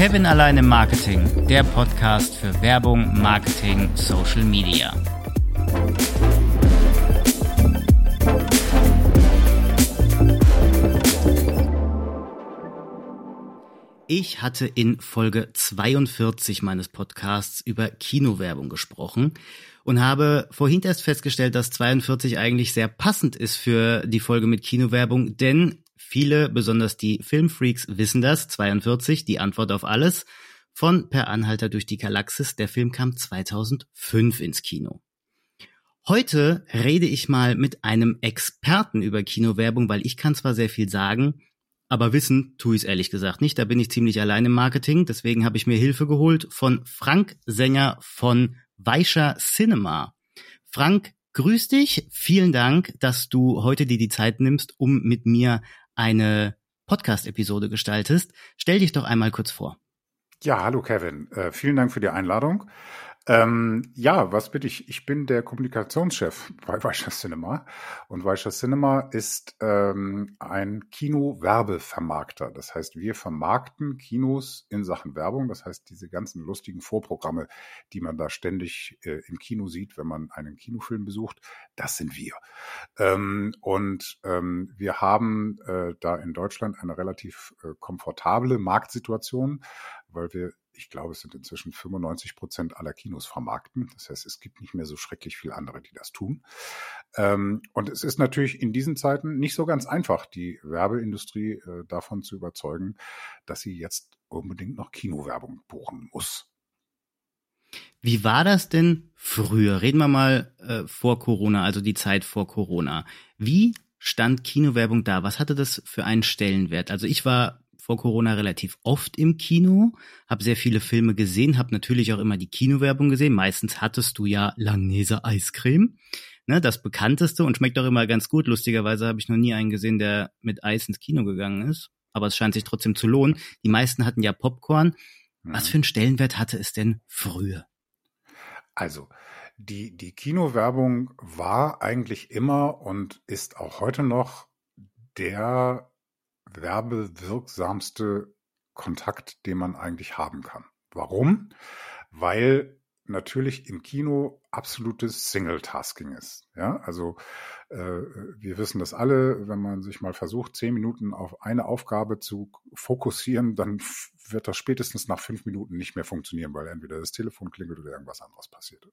Kevin allein im Marketing, der Podcast für Werbung, Marketing, Social Media. Ich hatte in Folge 42 meines Podcasts über Kinowerbung gesprochen und habe vorhin erst festgestellt, dass 42 eigentlich sehr passend ist für die Folge mit Kinowerbung, denn viele, besonders die Filmfreaks, wissen das. 42, die Antwort auf alles. Von Per Anhalter durch die Galaxis. Der Film kam 2005 ins Kino. Heute rede ich mal mit einem Experten über Kinowerbung, weil ich kann zwar sehr viel sagen, aber wissen tue ich es ehrlich gesagt nicht. Da bin ich ziemlich allein im Marketing. Deswegen habe ich mir Hilfe geholt von Frank Sänger von Weischer Cinema. Frank, grüß dich. Vielen Dank, dass du heute dir die Zeit nimmst, um mit mir eine Podcast-Episode gestaltest. Stell dich doch einmal kurz vor. Ja, hallo Kevin. Äh, vielen Dank für die Einladung. Ähm, ja, was bitte ich? Ich bin der Kommunikationschef bei Weischer Cinema und Weischer Cinema ist ähm, ein Kino-Werbevermarkter. Das heißt, wir vermarkten Kinos in Sachen Werbung. Das heißt, diese ganzen lustigen Vorprogramme, die man da ständig äh, im Kino sieht, wenn man einen Kinofilm besucht, das sind wir. Ähm, und ähm, wir haben äh, da in Deutschland eine relativ äh, komfortable Marktsituation, weil wir ich glaube, es sind inzwischen 95 Prozent aller Kinos vermarkten. Das heißt, es gibt nicht mehr so schrecklich viele andere, die das tun. Ähm, und es ist natürlich in diesen Zeiten nicht so ganz einfach, die Werbeindustrie äh, davon zu überzeugen, dass sie jetzt unbedingt noch Kinowerbung buchen muss. Wie war das denn früher? Reden wir mal äh, vor Corona, also die Zeit vor Corona. Wie stand Kinowerbung da? Was hatte das für einen Stellenwert? Also ich war vor Corona relativ oft im Kino, habe sehr viele Filme gesehen, habe natürlich auch immer die Kinowerbung gesehen. Meistens hattest du ja Langnese Eiscreme, ne, das bekannteste und schmeckt auch immer ganz gut. Lustigerweise habe ich noch nie einen gesehen, der mit Eis ins Kino gegangen ist, aber es scheint sich trotzdem zu lohnen. Die meisten hatten ja Popcorn. Was für einen Stellenwert hatte es denn früher? Also, die, die Kinowerbung war eigentlich immer und ist auch heute noch der werbewirksamste Kontakt, den man eigentlich haben kann. Warum? Weil natürlich im Kino absolutes Single-Tasking ist. Ja, also äh, wir wissen das alle, wenn man sich mal versucht, zehn Minuten auf eine Aufgabe zu fokussieren, dann wird das spätestens nach fünf Minuten nicht mehr funktionieren, weil entweder das Telefon klingelt oder irgendwas anderes passiert.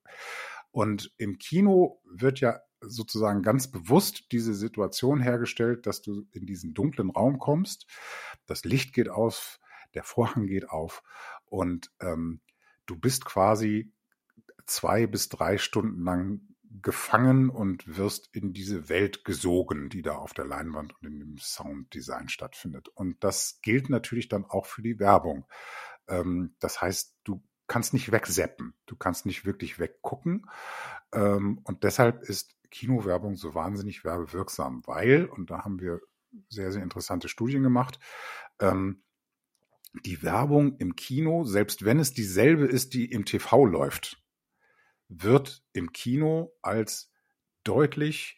Und im Kino wird ja sozusagen ganz bewusst diese Situation hergestellt, dass du in diesen dunklen Raum kommst, das Licht geht auf, der Vorhang geht auf und ähm, du bist quasi zwei bis drei Stunden lang gefangen und wirst in diese Welt gesogen, die da auf der Leinwand und in dem Sounddesign stattfindet. Und das gilt natürlich dann auch für die Werbung. Ähm, das heißt, du kannst nicht wegseppen, du kannst nicht wirklich weggucken. Ähm, und deshalb ist Kinowerbung so wahnsinnig werbewirksam, weil, und da haben wir sehr, sehr interessante Studien gemacht, ähm, die Werbung im Kino, selbst wenn es dieselbe ist, die im TV läuft, wird im Kino als deutlich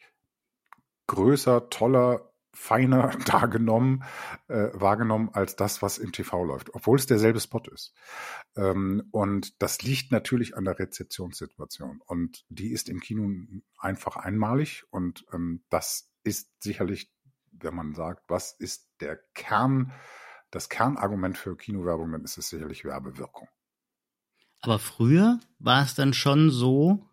größer, toller, feiner dargenommen, äh, wahrgenommen als das, was im TV läuft, obwohl es derselbe Spot ist. Ähm, und das liegt natürlich an der Rezeptionssituation. Und die ist im Kino einfach einmalig. Und ähm, das ist sicherlich, wenn man sagt, was ist der Kern, das Kernargument für Kinowerbung, dann ist es sicherlich Werbewirkung. Aber früher war es dann schon so,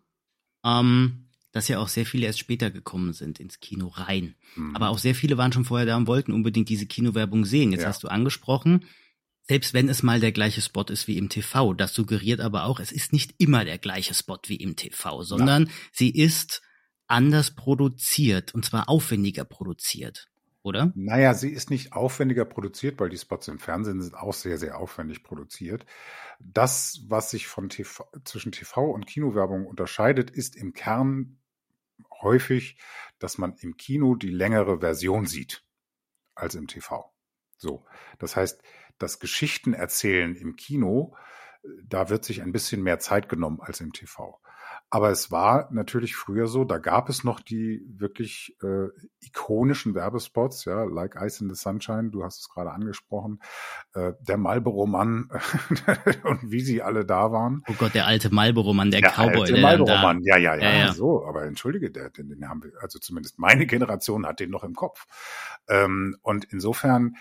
ähm, dass ja auch sehr viele erst später gekommen sind ins Kino rein. Mhm. Aber auch sehr viele waren schon vorher da und wollten unbedingt diese Kinowerbung sehen. Jetzt ja. hast du angesprochen, selbst wenn es mal der gleiche Spot ist wie im TV, das suggeriert aber auch, es ist nicht immer der gleiche Spot wie im TV, sondern ja. sie ist anders produziert und zwar aufwendiger produziert oder? Naja, sie ist nicht aufwendiger produziert, weil die Spots im Fernsehen sind auch sehr, sehr aufwendig produziert. Das, was sich von TV, zwischen TV und Kinowerbung unterscheidet, ist im Kern häufig, dass man im Kino die längere Version sieht als im TV. So. Das heißt, das Geschichtenerzählen im Kino, da wird sich ein bisschen mehr Zeit genommen als im TV. Aber es war natürlich früher so, da gab es noch die wirklich äh, ikonischen Werbespots, ja, like Ice in the Sunshine, du hast es gerade angesprochen, äh, der Marlboro-Mann und wie sie alle da waren. Oh Gott, der alte Marlboro-Mann, der, der Cowboy. Der Marlboro-Mann, ja, ja, ja, ja, ja, so, aber entschuldige, der, den, den haben wir, also zumindest meine Generation hat den noch im Kopf. Ähm, und insofern,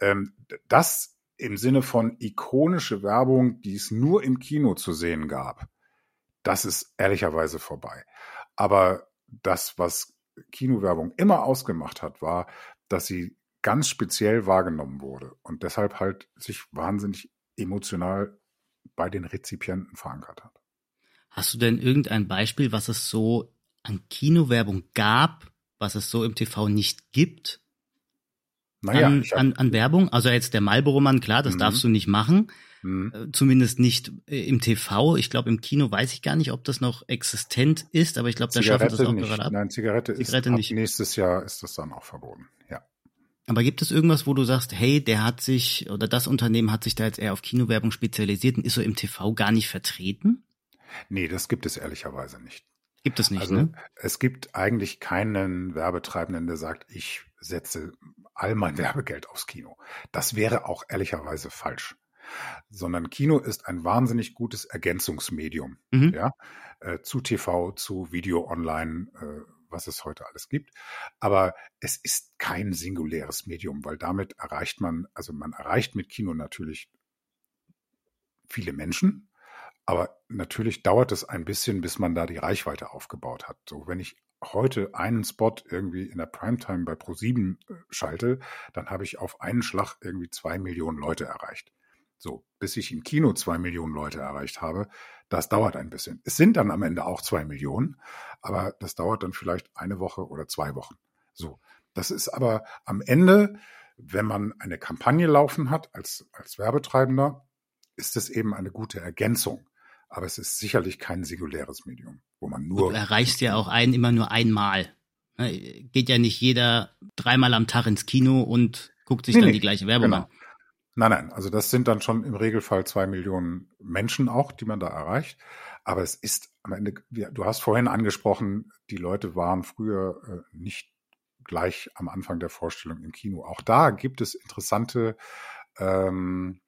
ähm, das im Sinne von ikonische Werbung, die es nur im Kino zu sehen gab, das ist ehrlicherweise vorbei. Aber das, was Kinowerbung immer ausgemacht hat, war, dass sie ganz speziell wahrgenommen wurde und deshalb halt sich wahnsinnig emotional bei den Rezipienten verankert hat. Hast du denn irgendein Beispiel, was es so an Kinowerbung gab, was es so im TV nicht gibt? Naja, an, hab, an, an Werbung? Also jetzt der Marlboro-Mann, klar, das mhm. darfst du nicht machen. Mhm. Äh, zumindest nicht äh, im TV. Ich glaube, im Kino weiß ich gar nicht, ob das noch existent ist, aber ich glaube, da schaffen das auch nicht. gerade ab. Nein, Zigarette, Zigarette ist nicht. nächstes Jahr ist das dann auch verboten. Ja. Aber gibt es irgendwas, wo du sagst, hey, der hat sich oder das Unternehmen hat sich da jetzt eher auf Kinowerbung spezialisiert und ist so im TV gar nicht vertreten? Nee, das gibt es ehrlicherweise nicht. Gibt es nicht, also, ne? Es gibt eigentlich keinen Werbetreibenden, der sagt, ich setze all mein Werbegeld aufs Kino. Das wäre auch ehrlicherweise falsch sondern Kino ist ein wahnsinnig gutes Ergänzungsmedium, mhm. ja, äh, zu TV, zu Video online, äh, was es heute alles gibt. Aber es ist kein singuläres Medium, weil damit erreicht man, also man erreicht mit Kino natürlich viele Menschen, aber natürlich dauert es ein bisschen, bis man da die Reichweite aufgebaut hat. So, wenn ich heute einen Spot irgendwie in der Primetime bei Pro7 äh, schalte, dann habe ich auf einen Schlag irgendwie zwei Millionen Leute erreicht. So, bis ich im Kino zwei Millionen Leute erreicht habe, das dauert ein bisschen. Es sind dann am Ende auch zwei Millionen, aber das dauert dann vielleicht eine Woche oder zwei Wochen. So, das ist aber am Ende, wenn man eine Kampagne laufen hat als, als Werbetreibender, ist es eben eine gute Ergänzung. Aber es ist sicherlich kein singuläres Medium, wo man nur. Du erreichst ja auch einen immer nur einmal. Ne, geht ja nicht jeder dreimal am Tag ins Kino und guckt sich nee, dann nee, die gleiche Werbung genau. an. Nein, nein, also das sind dann schon im Regelfall zwei Millionen Menschen auch, die man da erreicht. Aber es ist am Ende, du hast vorhin angesprochen, die Leute waren früher äh, nicht gleich am Anfang der Vorstellung im Kino. Auch da gibt es interessante ähm,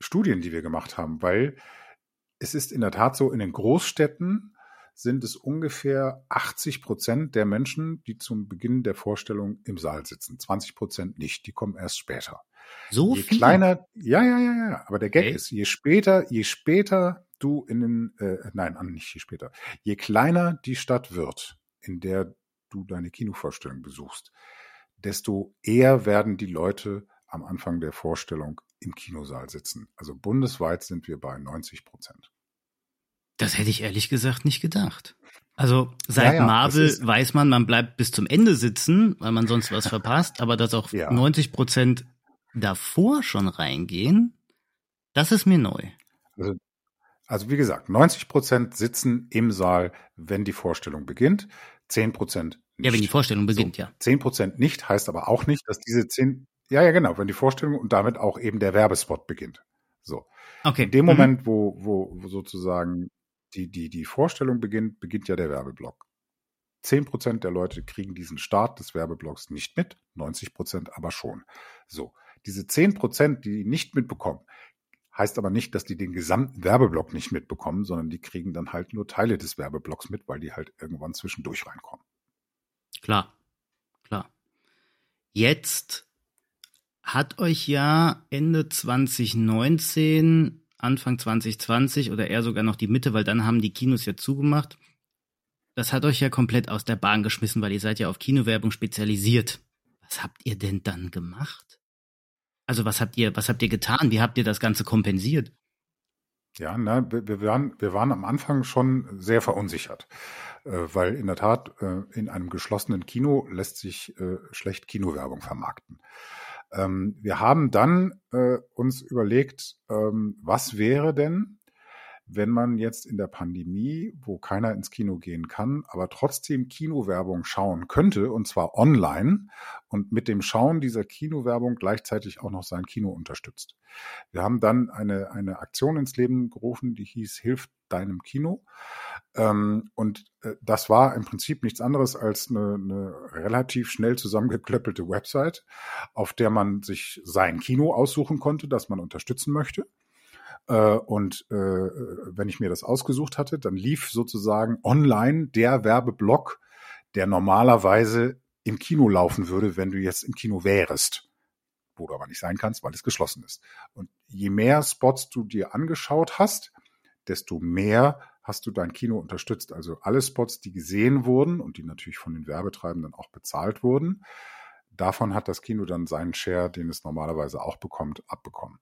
Studien, die wir gemacht haben, weil es ist in der Tat so, in den Großstädten sind es ungefähr 80 Prozent der Menschen, die zum Beginn der Vorstellung im Saal sitzen. 20 Prozent nicht, die kommen erst später. So je viel? kleiner, ja, ja, ja, ja. Aber der Gag okay. ist, je später, je später du in den, äh, nein, nicht je später, je kleiner die Stadt wird, in der du deine Kinovorstellung besuchst, desto eher werden die Leute am Anfang der Vorstellung im Kinosaal sitzen. Also bundesweit sind wir bei 90 Prozent. Das hätte ich ehrlich gesagt nicht gedacht. Also seit ja, ja, Marvel weiß man, man bleibt bis zum Ende sitzen, weil man sonst was verpasst, aber dass auch ja. 90 Prozent davor schon reingehen, das ist mir neu. Also, also wie gesagt, 90 Prozent sitzen im Saal, wenn die Vorstellung beginnt, 10 Prozent nicht. Ja, wenn die Vorstellung beginnt, so, ja. 10 Prozent nicht heißt aber auch nicht, dass diese 10, ja, ja, genau, wenn die Vorstellung und damit auch eben der Werbespot beginnt. So. Okay. In dem mhm. Moment, wo, wo, wo sozusagen die, die, die Vorstellung beginnt, beginnt ja der Werbeblock. 10% der Leute kriegen diesen Start des Werbeblocks nicht mit, 90% aber schon. So. Diese zehn Prozent, die nicht mitbekommen, heißt aber nicht, dass die den gesamten Werbeblock nicht mitbekommen, sondern die kriegen dann halt nur Teile des Werbeblocks mit, weil die halt irgendwann zwischendurch reinkommen. Klar, klar. Jetzt hat euch ja Ende 2019, Anfang 2020 oder eher sogar noch die Mitte, weil dann haben die Kinos ja zugemacht. Das hat euch ja komplett aus der Bahn geschmissen, weil ihr seid ja auf Kinowerbung spezialisiert. Was habt ihr denn dann gemacht? Also was habt ihr, was habt ihr getan? Wie habt ihr das Ganze kompensiert? Ja, na, wir, wir, waren, wir waren am Anfang schon sehr verunsichert, äh, weil in der Tat äh, in einem geschlossenen Kino lässt sich äh, schlecht Kinowerbung vermarkten. Ähm, wir haben dann uns überlegt, ähm, was wäre denn, wenn man jetzt in der Pandemie, wo keiner ins Kino gehen kann, aber trotzdem Kinowerbung schauen könnte, und zwar online, und mit dem Schauen dieser Kinowerbung gleichzeitig auch noch sein Kino unterstützt. Wir haben dann eine, eine Aktion ins Leben gerufen, die hieß Hilf deinem Kino. Ähm, und äh, das war im Prinzip nichts anderes als eine, eine relativ schnell zusammengeklöppelte Website, auf der man sich sein Kino aussuchen konnte, das man unterstützen möchte. Äh, und äh, wenn ich mir das ausgesucht hatte, dann lief sozusagen online der Werbeblock, der normalerweise im Kino laufen würde, wenn du jetzt im Kino wärst. Wo du aber nicht sein kannst, weil es geschlossen ist. Und je mehr Spots du dir angeschaut hast, desto mehr hast du dein Kino unterstützt. Also alle Spots, die gesehen wurden und die natürlich von den Werbetreibenden auch bezahlt wurden, davon hat das Kino dann seinen Share, den es normalerweise auch bekommt, abbekommen.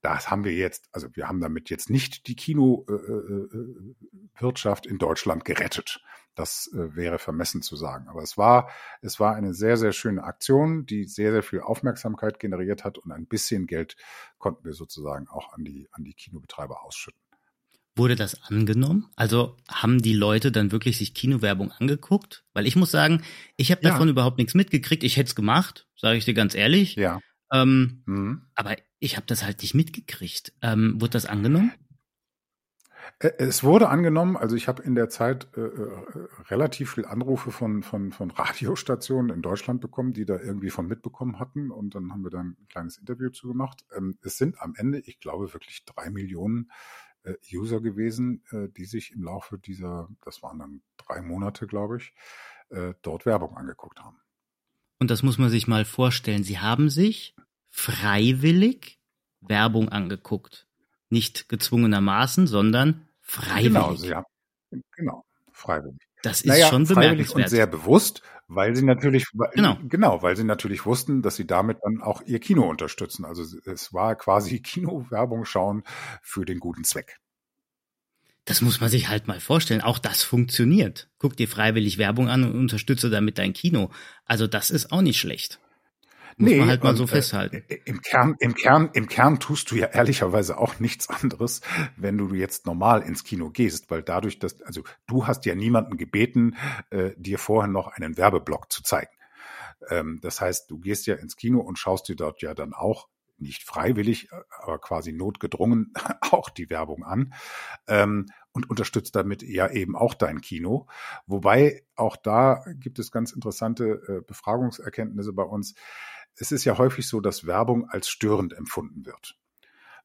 Das haben wir jetzt, also wir haben damit jetzt nicht die Kinowirtschaft in Deutschland gerettet. Das äh, wäre vermessen zu sagen. Aber es war, es war eine sehr, sehr schöne Aktion, die sehr, sehr viel Aufmerksamkeit generiert hat und ein bisschen Geld konnten wir sozusagen auch an die, an die Kinobetreiber ausschütten. Wurde das angenommen? Also haben die Leute dann wirklich sich Kinowerbung angeguckt? Weil ich muss sagen, ich habe davon ja. überhaupt nichts mitgekriegt. Ich hätte es gemacht, sage ich dir ganz ehrlich. Ja. Ähm, mhm. Aber ich habe das halt nicht mitgekriegt. Ähm, wurde das angenommen? Es wurde angenommen, also ich habe in der Zeit äh, äh, relativ viel Anrufe von, von, von Radiostationen in Deutschland bekommen, die da irgendwie von mitbekommen hatten und dann haben wir da ein kleines Interview zu gemacht. Ähm, es sind am Ende, ich glaube, wirklich drei Millionen User gewesen, äh, die sich im Laufe dieser, das waren dann drei Monate, glaube ich, äh, dort Werbung angeguckt haben. Und das muss man sich mal vorstellen. Sie haben sich freiwillig Werbung angeguckt. Nicht gezwungenermaßen, sondern freiwillig. Genau, ja. Genau, freiwillig. Das ist naja, schon bemerkenswert. und sehr bewusst, weil sie natürlich genau. genau, weil sie natürlich wussten, dass sie damit dann auch ihr Kino unterstützen. Also es war quasi Kinowerbung schauen für den guten Zweck. Das muss man sich halt mal vorstellen. Auch das funktioniert. Guck dir freiwillig Werbung an und unterstütze damit dein Kino. Also das ist auch nicht schlecht. Muss nee, man halt mal und, so äh, festhalten. Äh, Im Kern, im Kern, im Kern tust du ja ehrlicherweise auch nichts anderes, wenn du jetzt normal ins Kino gehst, weil dadurch, dass, also du hast ja niemanden gebeten, äh, dir vorher noch einen Werbeblock zu zeigen. Ähm, das heißt, du gehst ja ins Kino und schaust dir dort ja dann auch nicht freiwillig, äh, aber quasi notgedrungen auch die Werbung an ähm, und unterstützt damit ja eben auch dein Kino. Wobei auch da gibt es ganz interessante äh, Befragungserkenntnisse bei uns es ist ja häufig so, dass Werbung als störend empfunden wird.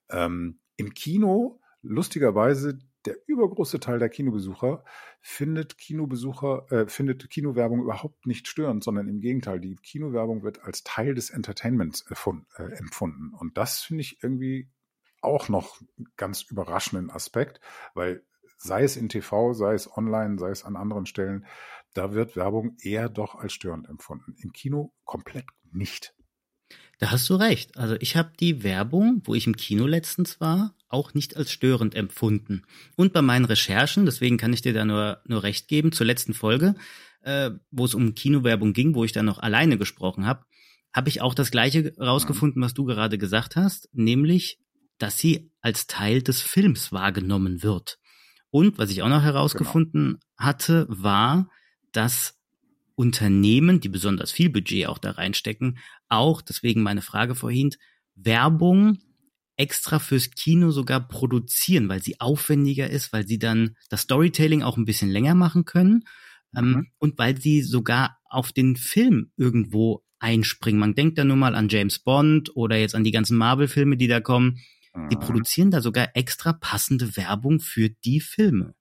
Ähm, Im Kino, lustigerweise, der übergroße Teil der Kinobesucher findet Kinobesucher, äh, findet Kinowerbung überhaupt nicht störend, sondern im Gegenteil, die Kinowerbung wird als Teil des Entertainments äh, empfunden. Und das finde ich irgendwie auch noch ganz überraschenden Aspekt, weil sei es in TV, sei es online, sei es an anderen Stellen, da wird Werbung eher doch als störend empfunden. Im Kino komplett nicht. Da hast du recht. Also ich habe die Werbung, wo ich im Kino letztens war, auch nicht als störend empfunden. Und bei meinen Recherchen, deswegen kann ich dir da nur, nur recht geben, zur letzten Folge, äh, wo es um Kinowerbung ging, wo ich dann noch alleine gesprochen habe, habe ich auch das gleiche rausgefunden, was du gerade gesagt hast, nämlich, dass sie als Teil des Films wahrgenommen wird. Und was ich auch noch herausgefunden genau. hatte, war, dass Unternehmen, die besonders viel Budget auch da reinstecken, auch, deswegen meine Frage vorhin, Werbung extra fürs Kino sogar produzieren, weil sie aufwendiger ist, weil sie dann das Storytelling auch ein bisschen länger machen können ähm, mhm. und weil sie sogar auf den Film irgendwo einspringen. Man denkt da nur mal an James Bond oder jetzt an die ganzen Marvel-Filme, die da kommen. Die mhm. produzieren da sogar extra passende Werbung für die Filme.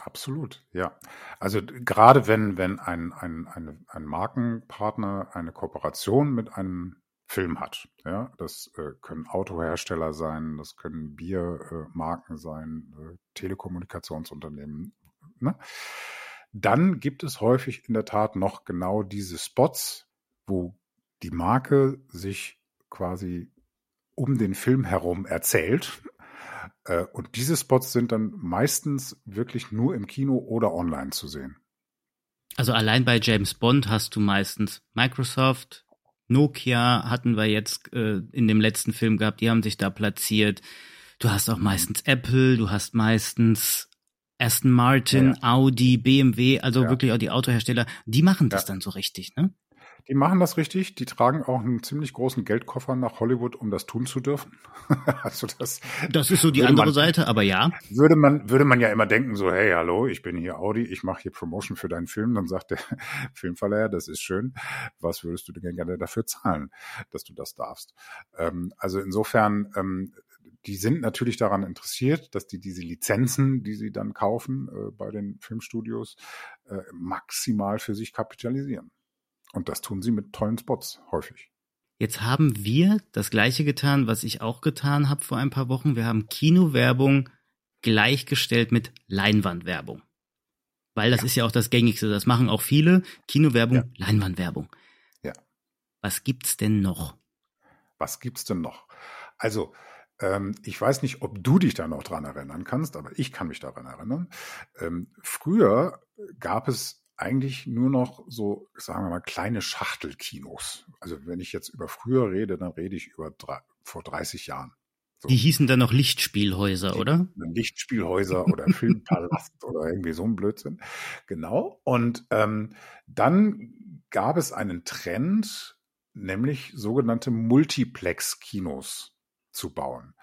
Absolut, ja. Also gerade wenn, wenn ein, ein, ein, ein Markenpartner eine Kooperation mit einem Film hat, ja, das äh, können Autohersteller sein, das können Biermarken äh, sein, äh, Telekommunikationsunternehmen, ne? Dann gibt es häufig in der Tat noch genau diese Spots, wo die Marke sich quasi um den Film herum erzählt äh, und diese Spots sind dann meistens wirklich nur im Kino oder online zu sehen. Also allein bei James Bond hast du meistens Microsoft, Nokia hatten wir jetzt äh, in dem letzten Film gehabt, die haben sich da platziert. Du hast auch meistens Apple, du hast meistens Aston Martin, ja. Audi, BMW, also ja. wirklich auch die Autohersteller, die machen das ja. dann so richtig, ne? Die machen das richtig. Die tragen auch einen ziemlich großen Geldkoffer nach Hollywood, um das tun zu dürfen. also das. Das ist so die andere man, Seite, aber ja. Würde man, würde man ja immer denken, so, hey, hallo, ich bin hier Audi, ich mache hier Promotion für deinen Film. Dann sagt der Filmverleiher, das ist schön. Was würdest du denn gerne dafür zahlen, dass du das darfst? Ähm, also insofern, ähm, die sind natürlich daran interessiert, dass die diese Lizenzen, die sie dann kaufen äh, bei den Filmstudios, äh, maximal für sich kapitalisieren. Und das tun sie mit tollen Spots häufig. Jetzt haben wir das gleiche getan, was ich auch getan habe vor ein paar Wochen. Wir haben Kinowerbung gleichgestellt mit Leinwandwerbung. Weil das ja. ist ja auch das gängigste. Das machen auch viele. Kinowerbung, ja. Leinwandwerbung. Ja. Was gibt's denn noch? Was gibt's denn noch? Also, ähm, ich weiß nicht, ob du dich da noch dran erinnern kannst, aber ich kann mich daran erinnern. Ähm, früher gab es eigentlich nur noch so, sagen wir mal, kleine Schachtelkinos. Also wenn ich jetzt über früher rede, dann rede ich über drei, vor 30 Jahren. So. Die hießen dann noch Lichtspielhäuser, Die, oder? Lichtspielhäuser oder Filmpalast oder irgendwie so ein Blödsinn. Genau. Und ähm, dann gab es einen Trend, nämlich sogenannte Multiplex-Kinos zu bauen.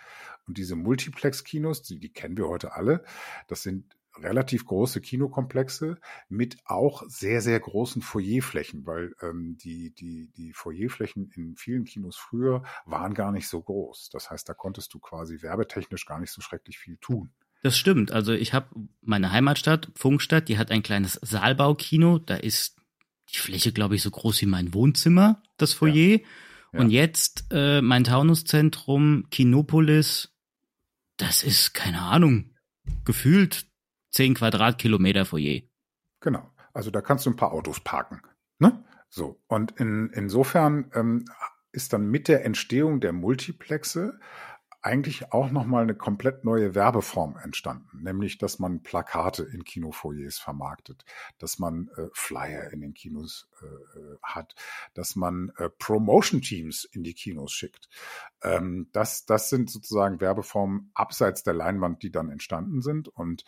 Und diese Multiplex-Kinos, die, die kennen wir heute alle, das sind relativ große Kinokomplexe mit auch sehr, sehr großen Foyerflächen, weil ähm, die, die, die Foyerflächen in vielen Kinos früher waren gar nicht so groß. Das heißt, da konntest du quasi werbetechnisch gar nicht so schrecklich viel tun. Das stimmt. Also ich habe meine Heimatstadt, Funkstadt, die hat ein kleines Saalbaukino. Da ist die Fläche, glaube ich, so groß wie mein Wohnzimmer, das Foyer. Ja. Ja. Und jetzt äh, mein Taunuszentrum, Kinopolis, das ist, keine Ahnung, gefühlt 10 Quadratkilometer Foyer. Genau. Also da kannst du ein paar Autos parken. Ne? So. Und in, insofern ähm, ist dann mit der Entstehung der Multiplexe eigentlich auch nochmal eine komplett neue Werbeform entstanden, nämlich dass man Plakate in Kinofoyers vermarktet, dass man äh, Flyer in den Kinos äh, äh, hat, dass man äh, Promotion-Teams in die Kinos schickt. Ähm, das, das sind sozusagen Werbeformen abseits der Leinwand, die dann entstanden sind. Und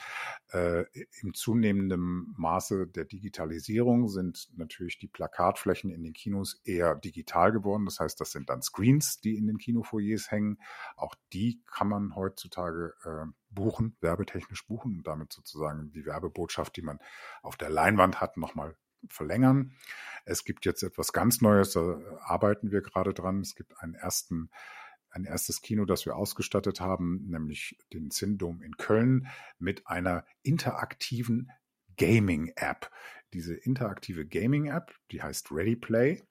äh, im zunehmenden Maße der Digitalisierung sind natürlich die Plakatflächen in den Kinos eher digital geworden. Das heißt, das sind dann Screens, die in den Kinofoyers hängen. Auch die kann man heutzutage äh, buchen, werbetechnisch buchen und damit sozusagen die Werbebotschaft, die man auf der Leinwand hat, nochmal verlängern. Es gibt jetzt etwas ganz Neues, da arbeiten wir gerade dran. Es gibt einen ersten ein erstes Kino, das wir ausgestattet haben, nämlich den Zindom in Köln mit einer interaktiven Gaming-App. Diese interaktive Gaming-App, die heißt Ready Play.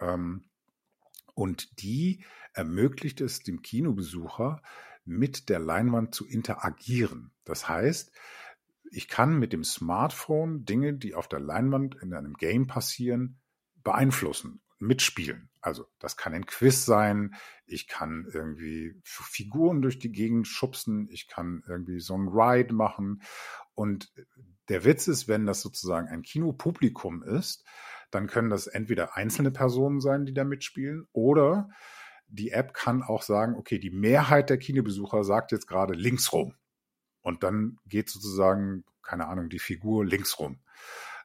Ähm, und die ermöglicht es dem Kinobesucher, mit der Leinwand zu interagieren. Das heißt, ich kann mit dem Smartphone Dinge, die auf der Leinwand in einem Game passieren, beeinflussen, mitspielen. Also das kann ein Quiz sein, ich kann irgendwie Figuren durch die Gegend schubsen, ich kann irgendwie so ein Ride machen. Und der Witz ist, wenn das sozusagen ein Kinopublikum ist, dann können das entweder einzelne Personen sein, die da mitspielen, oder die App kann auch sagen, okay, die Mehrheit der Kinobesucher sagt jetzt gerade links rum. Und dann geht sozusagen, keine Ahnung, die Figur links rum.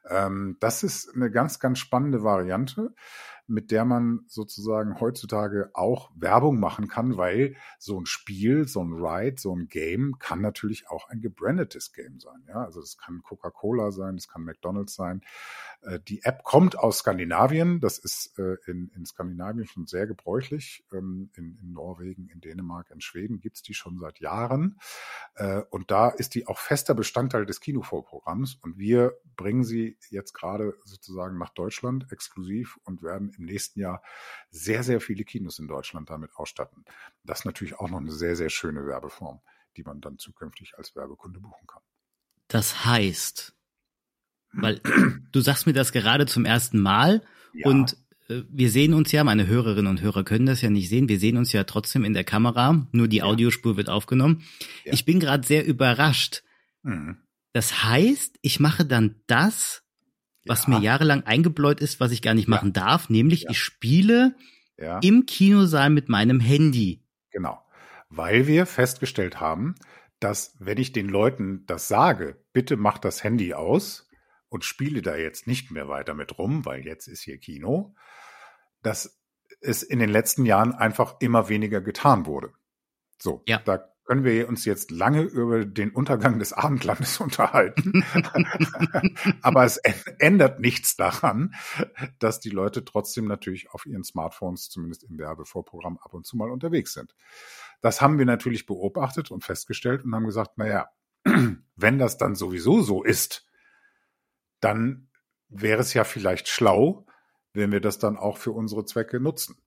Ähm, das ist eine ganz, ganz spannende Variante mit der man sozusagen heutzutage auch Werbung machen kann, weil so ein Spiel, so ein Ride, so ein Game kann natürlich auch ein gebrandetes Game sein. Ja, also es kann Coca-Cola sein, es kann McDonald's sein. Äh, die App kommt aus Skandinavien. Das ist äh, in, in Skandinavien schon sehr gebräuchlich. Ähm, in, in Norwegen, in Dänemark, in Schweden gibt's die schon seit Jahren. Äh, und da ist die auch fester Bestandteil des Kinovorprogramms. Und wir bringen sie jetzt gerade sozusagen nach Deutschland exklusiv und werden im nächsten Jahr sehr, sehr viele Kinos in Deutschland damit ausstatten. Das ist natürlich auch noch eine sehr, sehr schöne Werbeform, die man dann zukünftig als Werbekunde buchen kann. Das heißt, weil du sagst mir das gerade zum ersten Mal ja. und äh, wir sehen uns ja, meine Hörerinnen und Hörer können das ja nicht sehen, wir sehen uns ja trotzdem in der Kamera, nur die ja. Audiospur wird aufgenommen. Ja. Ich bin gerade sehr überrascht. Mhm. Das heißt, ich mache dann das, was ja. mir jahrelang eingebläut ist, was ich gar nicht machen darf, nämlich ich spiele im Kinosaal mit meinem Handy. Genau. weil wir festgestellt haben, dass wenn ich den Leuten das sage, bitte mach das Handy aus und spiele da jetzt nicht mehr weiter mit rum, weil jetzt ist hier Kino, dass es in den letzten Jahren einfach immer weniger getan wurde. So, ja. da können wir uns jetzt lange über den Untergang des Abendlandes unterhalten. Aber es ändert nichts daran, dass die Leute trotzdem natürlich auf ihren Smartphones, zumindest im Werbevorprogramm, ab und zu mal unterwegs sind. Das haben wir natürlich beobachtet und festgestellt und haben gesagt, na ja, wenn das dann sowieso so ist, dann wäre es ja vielleicht schlau, wenn wir das dann auch für unsere Zwecke nutzen.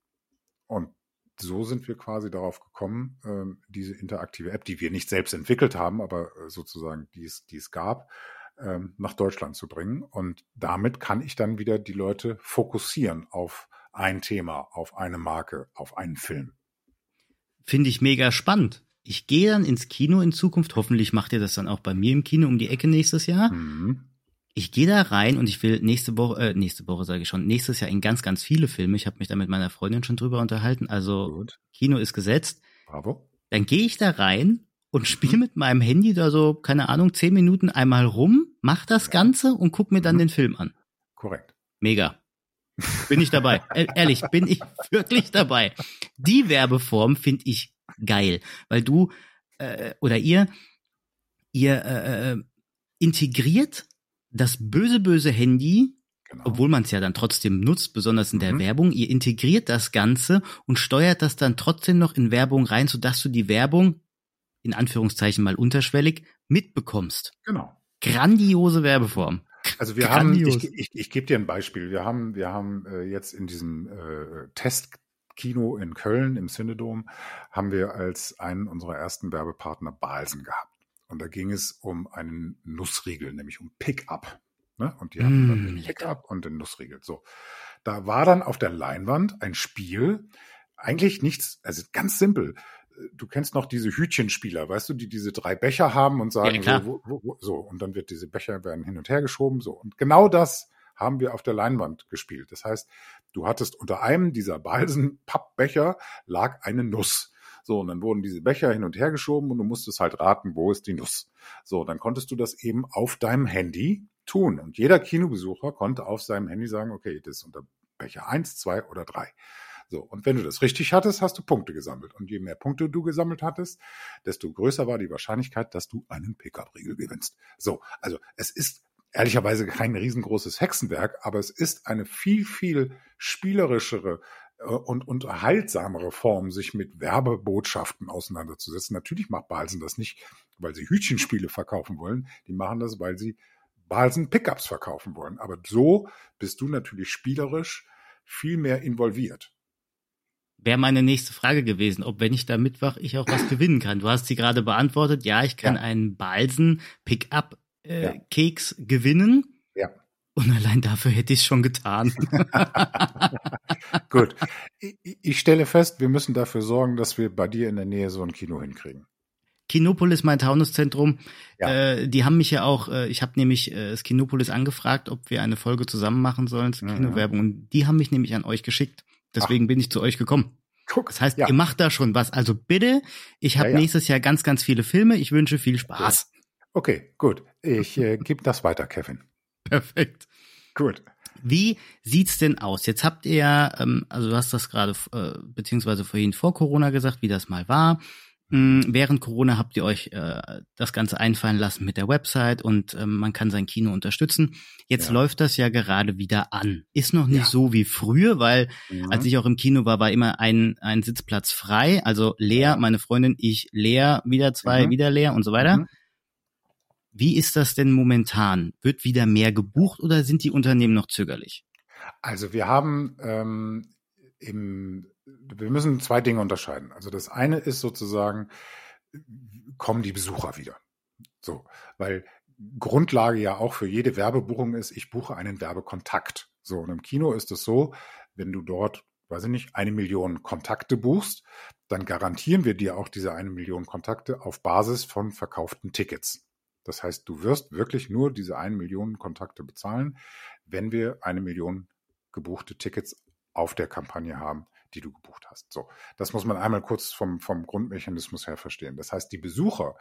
Und so sind wir quasi darauf gekommen, ähm, diese interaktive App, die wir nicht selbst entwickelt haben, aber äh, sozusagen die es, die es gab, ähm, nach Deutschland zu bringen. Und damit kann ich dann wieder die Leute fokussieren auf ein Thema, auf eine Marke, auf einen Film. Finde ich mega spannend. Ich gehe dann ins Kino in Zukunft. Hoffentlich macht ihr das dann auch bei mir im Kino um die Ecke nächstes Jahr. Mhm ich gehe da rein und ich will nächste Woche, äh, nächste Woche sage ich schon, nächstes Jahr in ganz, ganz viele Filme. Ich habe mich da mit meiner Freundin schon drüber unterhalten. Also Gut. Kino ist gesetzt. Bravo. Dann gehe ich da rein und spiele mhm. mit meinem Handy da so, keine Ahnung, zehn Minuten einmal rum, mach das ja. Ganze und guck mir dann mhm. den Film an. Korrekt. Mega. Bin ich dabei. e ehrlich, bin ich wirklich dabei. Die Werbeform finde ich geil, weil du äh, oder ihr, ihr äh, äh integriert das böse, böse Handy, genau. obwohl man es ja dann trotzdem nutzt, besonders in der mhm. Werbung, ihr integriert das Ganze und steuert das dann trotzdem noch in Werbung rein, sodass du die Werbung, in Anführungszeichen mal unterschwellig, mitbekommst. Genau. Grandiose Werbeform. Also wir Grandios. haben, ich, ich, ich gebe dir ein Beispiel. Wir haben, wir haben äh, jetzt in diesem äh, Testkino in Köln im Cinedom haben wir als einen unserer ersten Werbepartner Balsen gehabt. Und da ging es um einen Nussriegel, nämlich um Pickup. Ne? Und die hatten mm, dann den Pickup und den Nussriegel. So. Da war dann auf der Leinwand ein Spiel, eigentlich nichts, also ganz simpel. Du kennst noch diese Hütchenspieler, weißt du, die diese drei Becher haben und sagen, ja, so, wo, wo, so, und dann wird diese Becher werden hin und her geschoben, so. Und genau das haben wir auf der Leinwand gespielt. Das heißt, du hattest unter einem dieser Balsen Pappbecher lag eine Nuss. So, und dann wurden diese Becher hin und her geschoben und du musstest halt raten, wo ist die Nuss. So, dann konntest du das eben auf deinem Handy tun. Und jeder Kinobesucher konnte auf seinem Handy sagen, okay, das ist unter Becher eins, zwei oder drei. So, und wenn du das richtig hattest, hast du Punkte gesammelt. Und je mehr Punkte du gesammelt hattest, desto größer war die Wahrscheinlichkeit, dass du einen Pickup-Riegel gewinnst. So, also es ist ehrlicherweise kein riesengroßes Hexenwerk, aber es ist eine viel, viel spielerischere und unterhaltsamere Form, sich mit Werbebotschaften auseinanderzusetzen. Natürlich macht Balsen das nicht, weil sie Hütchenspiele verkaufen wollen. Die machen das, weil sie Balsen Pickups verkaufen wollen. Aber so bist du natürlich spielerisch viel mehr involviert. Wäre meine nächste Frage gewesen, ob wenn ich da mitwache, ich auch was gewinnen kann. Du hast sie gerade beantwortet. Ja, ich kann ja. einen Balsen Pickup äh, ja. Keks gewinnen. Und allein dafür hätte ich es schon getan. Gut. Ich, ich, stelle fest, wir müssen dafür sorgen, dass wir bei dir in der Nähe so ein Kino hinkriegen. Kinopolis, mein Taunuszentrum, ja. äh, die haben mich ja auch, äh, ich habe nämlich äh, das Kinopolis angefragt, ob wir eine Folge zusammen machen sollen zur mhm. Kinowerbung. Und die haben mich nämlich an euch geschickt. Deswegen Ach. bin ich zu euch gekommen. Guck, das heißt, ja. ihr macht da schon was. Also bitte, ich habe ja, nächstes Jahr ganz, ganz viele Filme. Ich wünsche viel Spaß. Okay, gut. Ich äh, gebe das weiter, Kevin. Perfekt. Gut. Wie sieht's denn aus? Jetzt habt ihr, ähm, also du hast das gerade äh, beziehungsweise vorhin vor Corona gesagt, wie das mal war. Ähm, während Corona habt ihr euch äh, das Ganze einfallen lassen mit der Website und ähm, man kann sein Kino unterstützen. Jetzt ja. läuft das ja gerade wieder an. Ist noch nicht ja. so wie früher, weil mhm. als ich auch im Kino war, war immer ein, ein Sitzplatz frei. Also leer, meine Freundin, ich leer, wieder zwei, mhm. wieder leer und so weiter. Wie ist das denn momentan? Wird wieder mehr gebucht oder sind die Unternehmen noch zögerlich? Also wir haben ähm, im, wir müssen zwei Dinge unterscheiden. Also das eine ist sozusagen, kommen die Besucher wieder. So, weil Grundlage ja auch für jede Werbebuchung ist, ich buche einen Werbekontakt. So, und im Kino ist es so, wenn du dort, weiß ich nicht, eine Million Kontakte buchst, dann garantieren wir dir auch diese eine Million Kontakte auf Basis von verkauften Tickets. Das heißt, du wirst wirklich nur diese eine Million Kontakte bezahlen, wenn wir eine Million gebuchte Tickets auf der Kampagne haben, die du gebucht hast. So, das muss man einmal kurz vom, vom Grundmechanismus her verstehen. Das heißt, die Besucher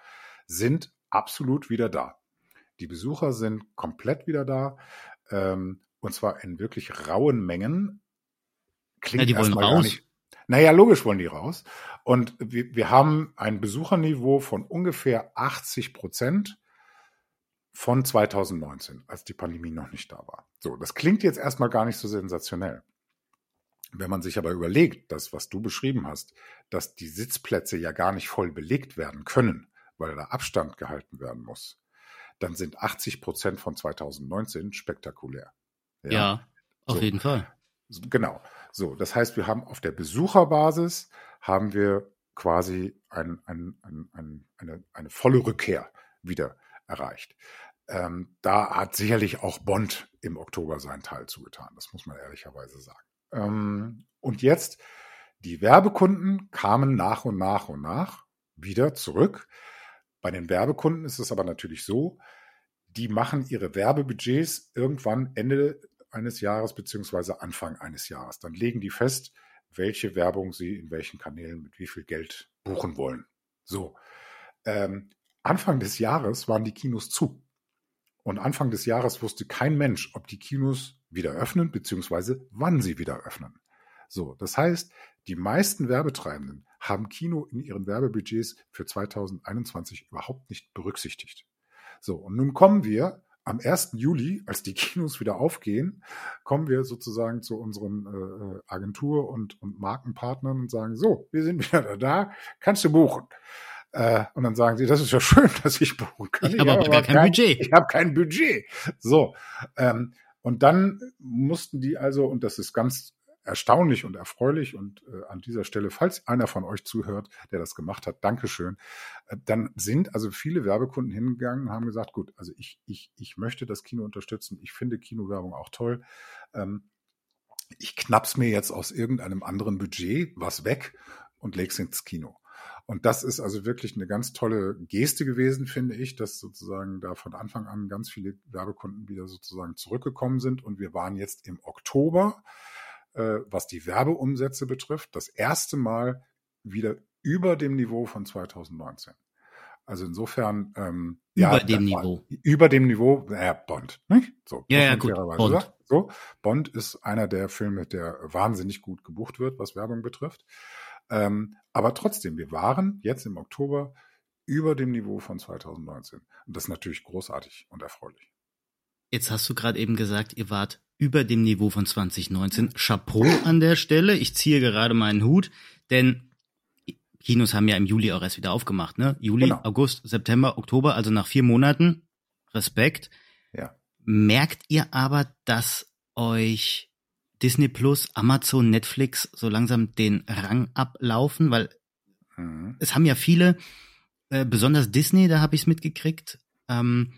sind absolut wieder da. Die Besucher sind komplett wieder da. Ähm, und zwar in wirklich rauen Mengen. Klingt ja, die wollen raus. Nicht, naja, logisch wollen die raus. Und wir, wir haben ein Besucherniveau von ungefähr 80 Prozent von 2019, als die Pandemie noch nicht da war. So, das klingt jetzt erstmal gar nicht so sensationell. Wenn man sich aber überlegt, das, was du beschrieben hast, dass die Sitzplätze ja gar nicht voll belegt werden können, weil da Abstand gehalten werden muss, dann sind 80 Prozent von 2019 spektakulär. Ja, ja auf so. jeden Fall. Genau. So, das heißt, wir haben auf der Besucherbasis haben wir quasi ein, ein, ein, eine, eine volle Rückkehr wieder erreicht. Ähm, da hat sicherlich auch Bond im Oktober seinen Teil zugetan. Das muss man ehrlicherweise sagen. Ähm, und jetzt, die Werbekunden kamen nach und nach und nach wieder zurück. Bei den Werbekunden ist es aber natürlich so, die machen ihre Werbebudgets irgendwann Ende eines Jahres beziehungsweise Anfang eines Jahres. Dann legen die fest, welche Werbung sie in welchen Kanälen mit wie viel Geld buchen wollen. So. Ähm, Anfang des Jahres waren die Kinos zu. Und Anfang des Jahres wusste kein Mensch, ob die Kinos wieder öffnen, beziehungsweise wann sie wieder öffnen. So, das heißt, die meisten Werbetreibenden haben Kino in ihren Werbebudgets für 2021 überhaupt nicht berücksichtigt. So, und nun kommen wir am 1. Juli, als die Kinos wieder aufgehen, kommen wir sozusagen zu unseren äh, Agentur- und, und Markenpartnern und sagen, so, wir sind wieder da, kannst du buchen. Äh, und dann sagen sie, das ist ja schön, dass ich buchen kann. Ich, ich habe aber gar kein, kein, Budget. Ich habe kein Budget. So. Ähm, und dann mussten die also, und das ist ganz erstaunlich und erfreulich und äh, an dieser Stelle, falls einer von euch zuhört, der das gemacht hat, Dankeschön, äh, dann sind also viele Werbekunden hingegangen und haben gesagt, gut, also ich, ich, ich möchte das Kino unterstützen, ich finde Kinowerbung auch toll. Ähm, ich knapp's mir jetzt aus irgendeinem anderen Budget was weg und leg's ins Kino. Und das ist also wirklich eine ganz tolle Geste gewesen, finde ich, dass sozusagen da von Anfang an ganz viele Werbekunden wieder sozusagen zurückgekommen sind. Und wir waren jetzt im Oktober äh, was die Werbeumsätze betrifft, das erste Mal wieder über dem Niveau von 2019. Also insofern ähm, über ja, dem Niveau. Über dem Niveau, äh, Bond, nicht? So, ja, ja, gut. Bond. Sagt. So, Bond ist einer der Filme, der wahnsinnig gut gebucht wird, was Werbung betrifft. Ähm, aber trotzdem, wir waren jetzt im Oktober über dem Niveau von 2019. Und das ist natürlich großartig und erfreulich. Jetzt hast du gerade eben gesagt, ihr wart über dem Niveau von 2019. Chapeau an der Stelle. Ich ziehe gerade meinen Hut, denn Kinos haben ja im Juli auch erst wieder aufgemacht, ne? Juli, genau. August, September, Oktober, also nach vier Monaten. Respekt. Ja. Merkt ihr aber, dass euch Disney Plus, Amazon, Netflix so langsam den Rang ablaufen? Weil mhm. es haben ja viele, äh, besonders Disney, da habe ich es mitgekriegt, ähm,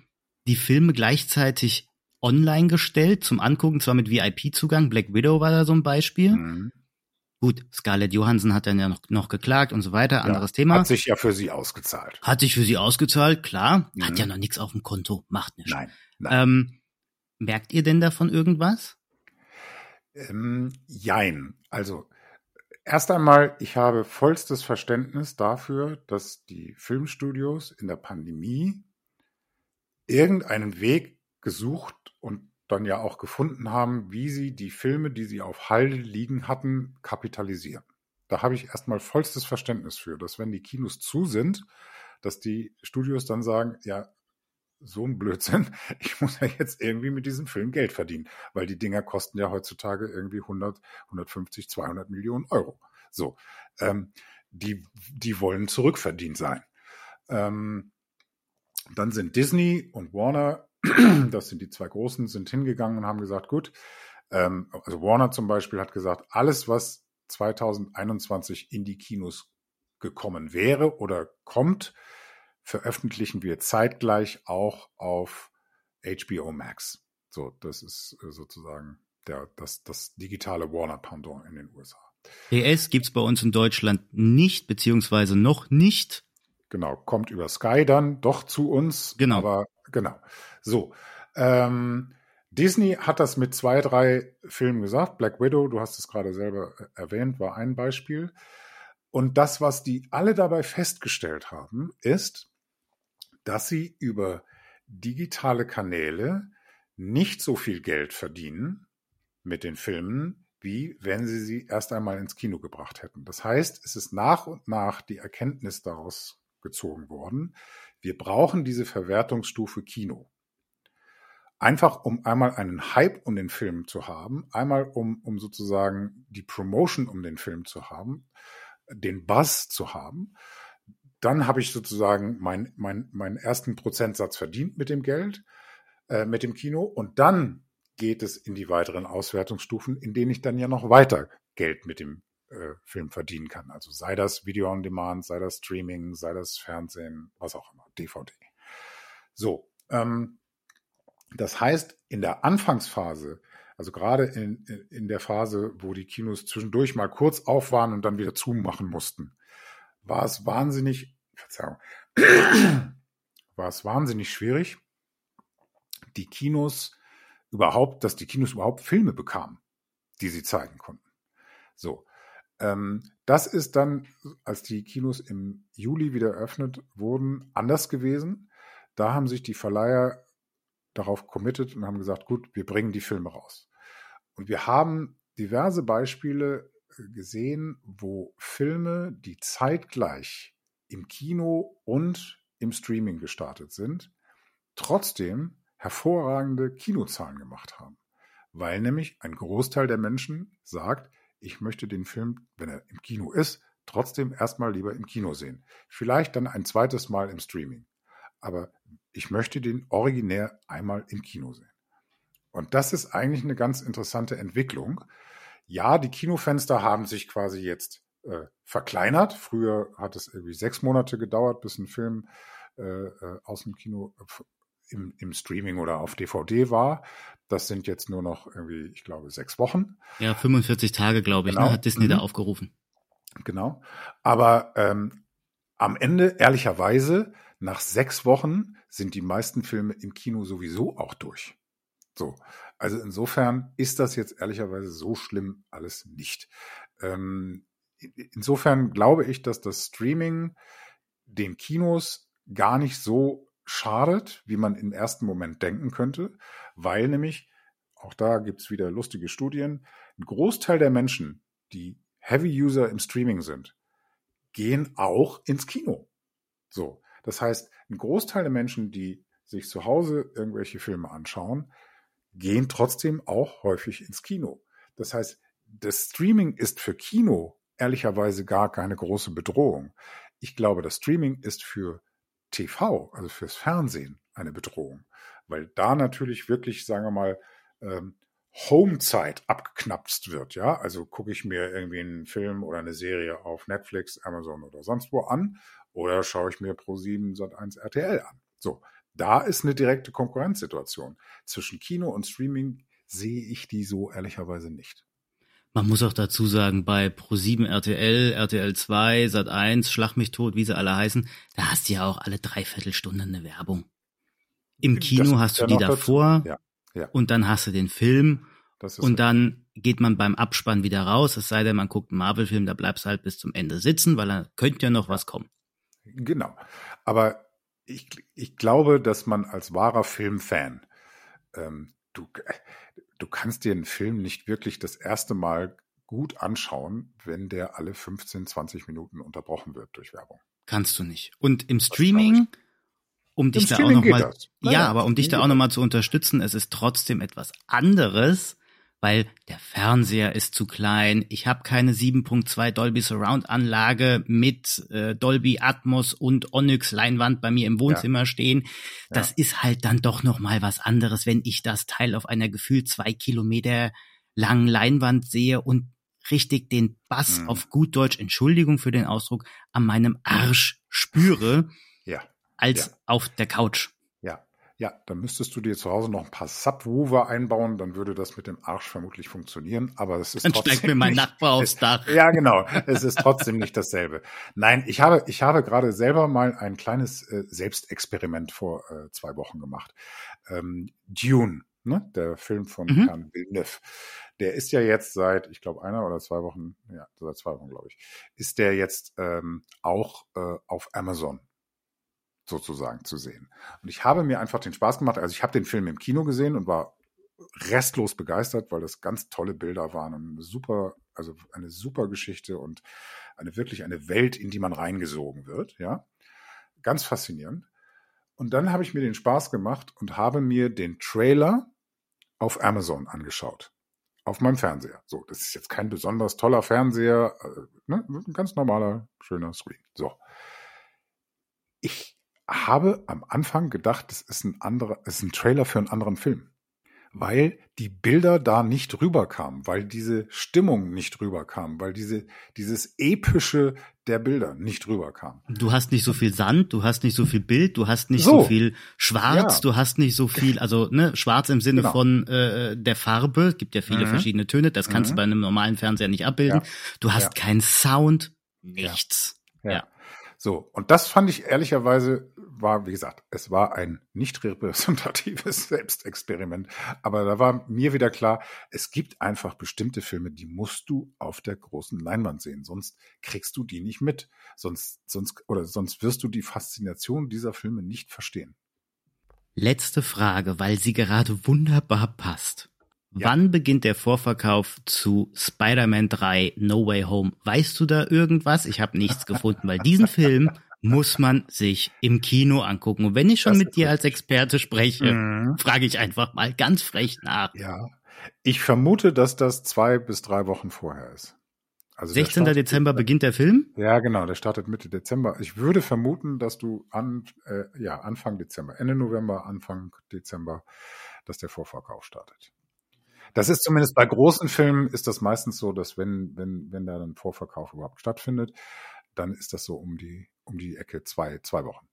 die Filme gleichzeitig online gestellt zum Angucken, zwar mit VIP-Zugang. Black Widow war da so ein Beispiel. Mhm. Gut, Scarlett Johansson hat dann ja noch, noch geklagt und so weiter, anderes ja, Thema. Hat sich ja für sie ausgezahlt. Hat sich für sie ausgezahlt, klar. Mhm. Hat ja noch nichts auf dem Konto, macht nicht. Nein. nein. Ähm, merkt ihr denn davon irgendwas? Ähm, jein. Also, erst einmal, ich habe vollstes Verständnis dafür, dass die Filmstudios in der Pandemie irgendeinen Weg gesucht und dann ja auch gefunden haben, wie sie die Filme, die sie auf Halde liegen hatten, kapitalisieren. Da habe ich erstmal vollstes Verständnis für, dass wenn die Kinos zu sind, dass die Studios dann sagen, ja, so ein Blödsinn, ich muss ja jetzt irgendwie mit diesem Film Geld verdienen, weil die Dinger kosten ja heutzutage irgendwie 100, 150, 200 Millionen Euro. So, ähm, die, die wollen zurückverdient sein. Ähm, dann sind Disney und Warner, das sind die zwei großen, sind hingegangen und haben gesagt, gut, ähm, also Warner zum Beispiel hat gesagt, alles, was 2021 in die Kinos gekommen wäre oder kommt, veröffentlichen wir zeitgleich auch auf HBO Max. So, das ist äh, sozusagen der, das, das digitale Warner Pendant in den USA. PS gibt's bei uns in Deutschland nicht, beziehungsweise noch nicht. Genau, kommt über Sky dann doch zu uns. Genau. Aber genau. So. Ähm, Disney hat das mit zwei, drei Filmen gesagt. Black Widow, du hast es gerade selber erwähnt, war ein Beispiel. Und das, was die alle dabei festgestellt haben, ist, dass sie über digitale Kanäle nicht so viel Geld verdienen mit den Filmen, wie wenn sie sie erst einmal ins Kino gebracht hätten. Das heißt, es ist nach und nach die Erkenntnis daraus gezogen worden, wir brauchen diese Verwertungsstufe Kino. Einfach um einmal einen Hype um den Film zu haben, einmal um, um sozusagen die Promotion um den Film zu haben, den Buzz zu haben. Dann habe ich sozusagen meinen mein, meinen ersten Prozentsatz verdient mit dem Geld, äh, mit dem Kino. Und dann geht es in die weiteren Auswertungsstufen, in denen ich dann ja noch weiter Geld mit dem äh, Film verdienen kann. Also sei das Video on Demand, sei das Streaming, sei das Fernsehen, was auch immer, DVD. So, ähm, das heißt, in der Anfangsphase, also gerade in, in der Phase, wo die Kinos zwischendurch mal kurz auf waren und dann wieder zumachen mussten, war es wahnsinnig, Verzeihung, war es wahnsinnig schwierig, die Kinos überhaupt, dass die Kinos überhaupt Filme bekamen, die sie zeigen konnten. So. Ähm, das ist dann, als die Kinos im Juli wieder eröffnet wurden, anders gewesen. Da haben sich die Verleiher darauf committed und haben gesagt, gut, wir bringen die Filme raus. Und wir haben diverse Beispiele gesehen, wo Filme, die zeitgleich im Kino und im Streaming gestartet sind, trotzdem hervorragende Kinozahlen gemacht haben. Weil nämlich ein Großteil der Menschen sagt, ich möchte den Film, wenn er im Kino ist, trotzdem erstmal lieber im Kino sehen. Vielleicht dann ein zweites Mal im Streaming. Aber ich möchte den originär einmal im Kino sehen. Und das ist eigentlich eine ganz interessante Entwicklung. Ja, die Kinofenster haben sich quasi jetzt äh, verkleinert. Früher hat es irgendwie sechs Monate gedauert, bis ein Film äh, äh aus dem Kino äh, im, im Streaming oder auf DVD war. Das sind jetzt nur noch irgendwie, ich glaube, sechs Wochen. Ja, 45 Tage, glaube ich, ne, genau. ne, hat Disney mhm. da aufgerufen. Genau. Aber ähm, am Ende, ehrlicherweise, nach sechs Wochen sind die meisten Filme im Kino sowieso auch durch. So. Also insofern ist das jetzt ehrlicherweise so schlimm alles nicht. Ähm, insofern glaube ich, dass das Streaming den Kinos gar nicht so schadet, wie man im ersten Moment denken könnte, weil nämlich, auch da gibt's wieder lustige Studien, ein Großteil der Menschen, die Heavy User im Streaming sind, gehen auch ins Kino. So. Das heißt, ein Großteil der Menschen, die sich zu Hause irgendwelche Filme anschauen, gehen trotzdem auch häufig ins Kino. Das heißt, das Streaming ist für Kino ehrlicherweise gar keine große Bedrohung. Ich glaube, das Streaming ist für TV, also fürs Fernsehen, eine Bedrohung. Weil da natürlich wirklich, sagen wir mal, ähm, Homezeit abgeknapst wird, ja. Also gucke ich mir irgendwie einen Film oder eine Serie auf Netflix, Amazon oder sonst wo an oder schaue ich mir Pro7 Sat1 RTL an. So, da ist eine direkte Konkurrenzsituation. Zwischen Kino und Streaming sehe ich die so ehrlicherweise nicht. Man muss auch dazu sagen, bei Pro7 RTL, RTL 2, Sat1, Schlag mich tot, wie sie alle heißen, da hast du ja auch alle Dreiviertelstunden eine Werbung. Im Kino das hast du die davor ja, ja. und dann hast du den Film und dann geht man beim Abspann wieder raus, es sei denn, man guckt einen Marvel-Film, da bleibst du halt bis zum Ende sitzen, weil da könnte ja noch was kommen. Genau. Aber ich, ich glaube, dass man als wahrer Filmfan ähm, du, du kannst dir einen Film nicht wirklich das erste Mal gut anschauen, wenn der alle 15, 20 Minuten unterbrochen wird durch Werbung. Kannst du nicht. Und im Streaming, um dich Im da Streaming auch noch mal, ja, aber um dich da auch noch mal zu unterstützen, es ist trotzdem etwas anderes, weil der Fernseher ist zu klein. Ich habe keine 7.2 Dolby Surround Anlage mit äh, Dolby Atmos und Onyx Leinwand bei mir im Wohnzimmer ja. stehen. Das ja. ist halt dann doch noch mal was anderes, wenn ich das Teil auf einer gefühlt zwei Kilometer langen Leinwand sehe und richtig den Bass mhm. auf gut Deutsch, Entschuldigung für den Ausdruck, an meinem Arsch spüre, ja. als auf der Couch. Ja, dann müsstest du dir zu Hause noch ein paar Subwoofer einbauen, dann würde das mit dem Arsch vermutlich funktionieren, aber es ist dann trotzdem steigt mir mein Nachbar aufs Dach. Ja, genau, es ist trotzdem nicht dasselbe. Nein, ich habe ich habe gerade selber mal ein kleines äh, Selbstexperiment vor äh, zwei Wochen gemacht. Ähm, Dune, ne? der Film von mhm. Herrn Villeneuve. Der ist ja jetzt seit, ich glaube, einer oder zwei Wochen, ja, seit zwei Wochen, glaube ich, ist der jetzt ähm, auch äh, auf Amazon sozusagen zu sehen. Und ich habe mir einfach den Spaß gemacht. Also ich habe den Film im Kino gesehen und war restlos begeistert, weil das ganz tolle Bilder waren und eine super, also eine super Geschichte und eine wirklich eine Welt, in die man reingesogen wird, ja. Ganz faszinierend. Und dann habe ich mir den Spaß gemacht und habe mir den Trailer auf Amazon angeschaut. Auf meinem Fernseher. So, das ist jetzt kein besonders toller Fernseher, äh, ne? ein ganz normaler, schöner Screen. So. Ich habe am Anfang gedacht, das ist ein anderer, es ist ein Trailer für einen anderen Film weil die Bilder da nicht rüberkamen, weil diese Stimmung nicht rüberkam, weil diese, dieses epische der Bilder nicht rüberkam. Du hast nicht so viel Sand, du hast nicht so viel Bild, du hast nicht so, so viel Schwarz, ja. du hast nicht so viel, also ne, Schwarz im Sinne genau. von äh, der Farbe, gibt ja viele mhm. verschiedene Töne, das kannst mhm. du bei einem normalen Fernseher nicht abbilden. Ja. Du hast ja. keinen Sound, nichts. ja. So, und das fand ich ehrlicherweise, war, wie gesagt, es war ein nicht repräsentatives Selbstexperiment. Aber da war mir wieder klar, es gibt einfach bestimmte Filme, die musst du auf der großen Leinwand sehen. Sonst kriegst du die nicht mit. Sonst, sonst, oder sonst wirst du die Faszination dieser Filme nicht verstehen. Letzte Frage, weil sie gerade wunderbar passt. Ja. Wann beginnt der Vorverkauf zu Spider-Man 3 No Way Home? Weißt du da irgendwas? Ich habe nichts gefunden, weil diesen Film muss man sich im Kino angucken. Und wenn ich schon das mit dir als Experte spreche, mhm. frage ich einfach mal ganz frech nach. Ja, ich vermute, dass das zwei bis drei Wochen vorher ist. Also 16. Dezember beginnt der Film? Ja, genau, der startet Mitte Dezember. Ich würde vermuten, dass du an, äh, ja, Anfang Dezember, Ende November, Anfang Dezember, dass der Vorverkauf startet. Das ist zumindest bei großen Filmen ist das meistens so, dass wenn, wenn, wenn da ein Vorverkauf überhaupt stattfindet, dann ist das so um die, um die Ecke zwei, zwei Wochen.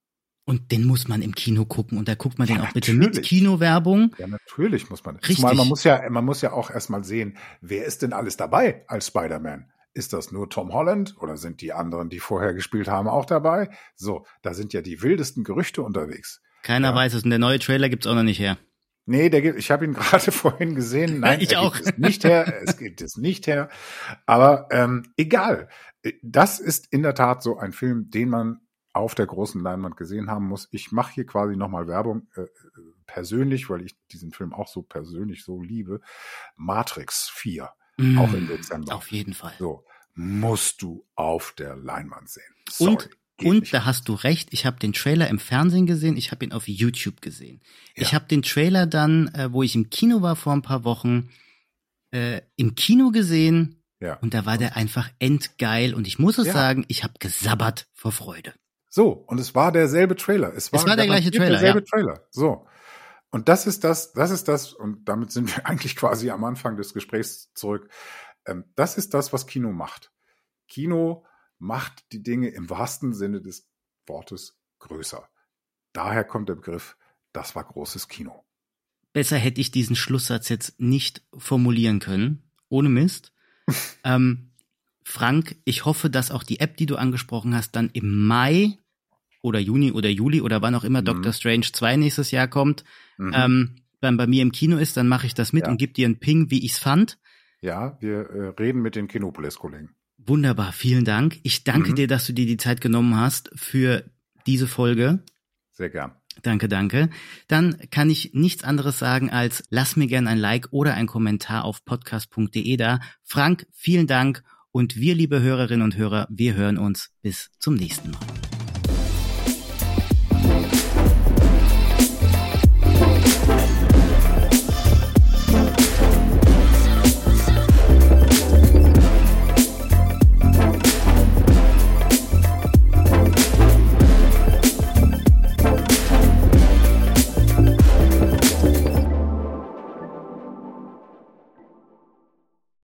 Und den muss man im Kino gucken und da guckt man ja, den auch bitte mit Kinowerbung. Ja, natürlich muss man. Richtig. Zumal man muss ja, man muss ja auch erstmal sehen, wer ist denn alles dabei als Spider-Man? Ist das nur Tom Holland oder sind die anderen, die vorher gespielt haben, auch dabei? So, da sind ja die wildesten Gerüchte unterwegs. Keiner ja. weiß es und der neue Trailer gibt's auch noch nicht her. Nee, der gibt, ich habe ihn gerade vorhin gesehen. Nein, ich auch. Es nicht her. Es gibt es nicht her. Aber ähm, egal. Das ist in der Tat so ein Film, den man auf der großen Leinwand gesehen haben muss. Ich mache hier quasi nochmal Werbung äh, persönlich, weil ich diesen Film auch so persönlich so liebe. Matrix 4, mm, auch im Dezember. Auf jeden Fall. So musst du auf der Leinwand sehen. Sorry. Und Geht und nicht. da hast du recht, ich habe den Trailer im Fernsehen gesehen, ich habe ihn auf YouTube gesehen. Ja. Ich habe den Trailer dann, äh, wo ich im Kino war vor ein paar Wochen, äh, im Kino gesehen ja. und da war der einfach endgeil und ich muss es ja. sagen, ich habe gesabbert vor Freude. So, und es war derselbe Trailer. Es war, es war der gleiche Trailer. Derselbe ja. Trailer. So. Und das ist das, das ist das, und damit sind wir eigentlich quasi am Anfang des Gesprächs zurück. Ähm, das ist das, was Kino macht. Kino macht die Dinge im wahrsten Sinne des Wortes größer. Daher kommt der Begriff, das war großes Kino. Besser hätte ich diesen Schlusssatz jetzt nicht formulieren können, ohne Mist. ähm, Frank, ich hoffe, dass auch die App, die du angesprochen hast, dann im Mai oder Juni oder Juli oder wann auch immer mhm. Doctor Strange 2 nächstes Jahr kommt, mhm. ähm, dann bei mir im Kino ist, dann mache ich das mit ja. und gebe dir einen Ping, wie ich's fand. Ja, wir äh, reden mit den Kinopolis-Kollegen. Wunderbar, vielen Dank. Ich danke mhm. dir, dass du dir die Zeit genommen hast für diese Folge. Sehr gern. Danke, danke. Dann kann ich nichts anderes sagen als lass mir gern ein Like oder ein Kommentar auf podcast.de da. Frank, vielen Dank und wir, liebe Hörerinnen und Hörer, wir hören uns bis zum nächsten Mal.